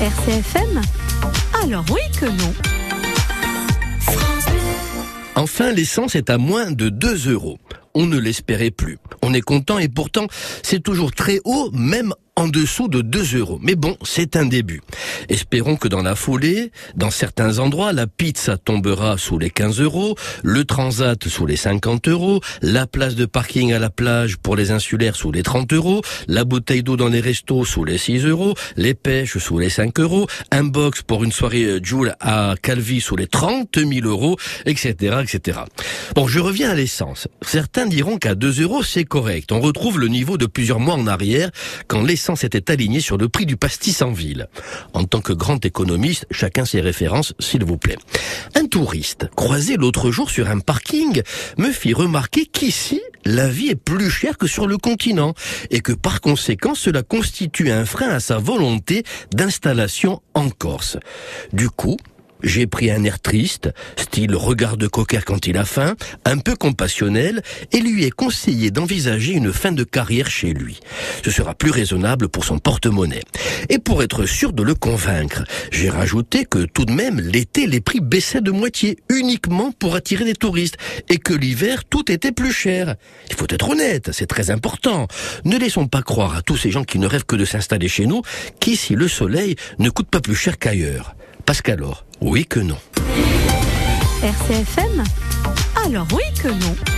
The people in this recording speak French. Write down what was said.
RCFM Alors oui que non. Enfin, l'essence est à moins de 2 euros. On ne l'espérait plus. On est content et pourtant, c'est toujours très haut, même en dessous de 2 euros. Mais bon, c'est un début. Espérons que dans la foulée, dans certains endroits, la pizza tombera sous les 15 euros, le transat sous les 50 euros, la place de parking à la plage pour les insulaires sous les 30 euros, la bouteille d'eau dans les restos sous les 6 euros, les pêches sous les 5 euros, un box pour une soirée euh, Joule à Calvi sous les 30 000 euros, etc., etc. Bon, je reviens à l'essence. Certains diront qu'à 2 euros, c'est correct. On retrouve le niveau de plusieurs mois en arrière quand l'essence s'était aligné sur le prix du pastis en ville. Tant que grand économiste, chacun ses références, s'il vous plaît. Un touriste, croisé l'autre jour sur un parking, me fit remarquer qu'ici, la vie est plus chère que sur le continent et que par conséquent, cela constitue un frein à sa volonté d'installation en Corse. Du coup, j'ai pris un air triste, style regard de cocker quand il a faim, un peu compassionnel, et lui ai conseillé d'envisager une fin de carrière chez lui. Ce sera plus raisonnable pour son porte-monnaie. Et pour être sûr de le convaincre, j'ai rajouté que tout de même l'été les prix baissaient de moitié, uniquement pour attirer des touristes, et que l'hiver tout était plus cher. Il faut être honnête, c'est très important. Ne laissons pas croire à tous ces gens qui ne rêvent que de s'installer chez nous qu'ici le soleil ne coûte pas plus cher qu'ailleurs. Parce qu'alors, oui que non. RCFM Alors oui que non.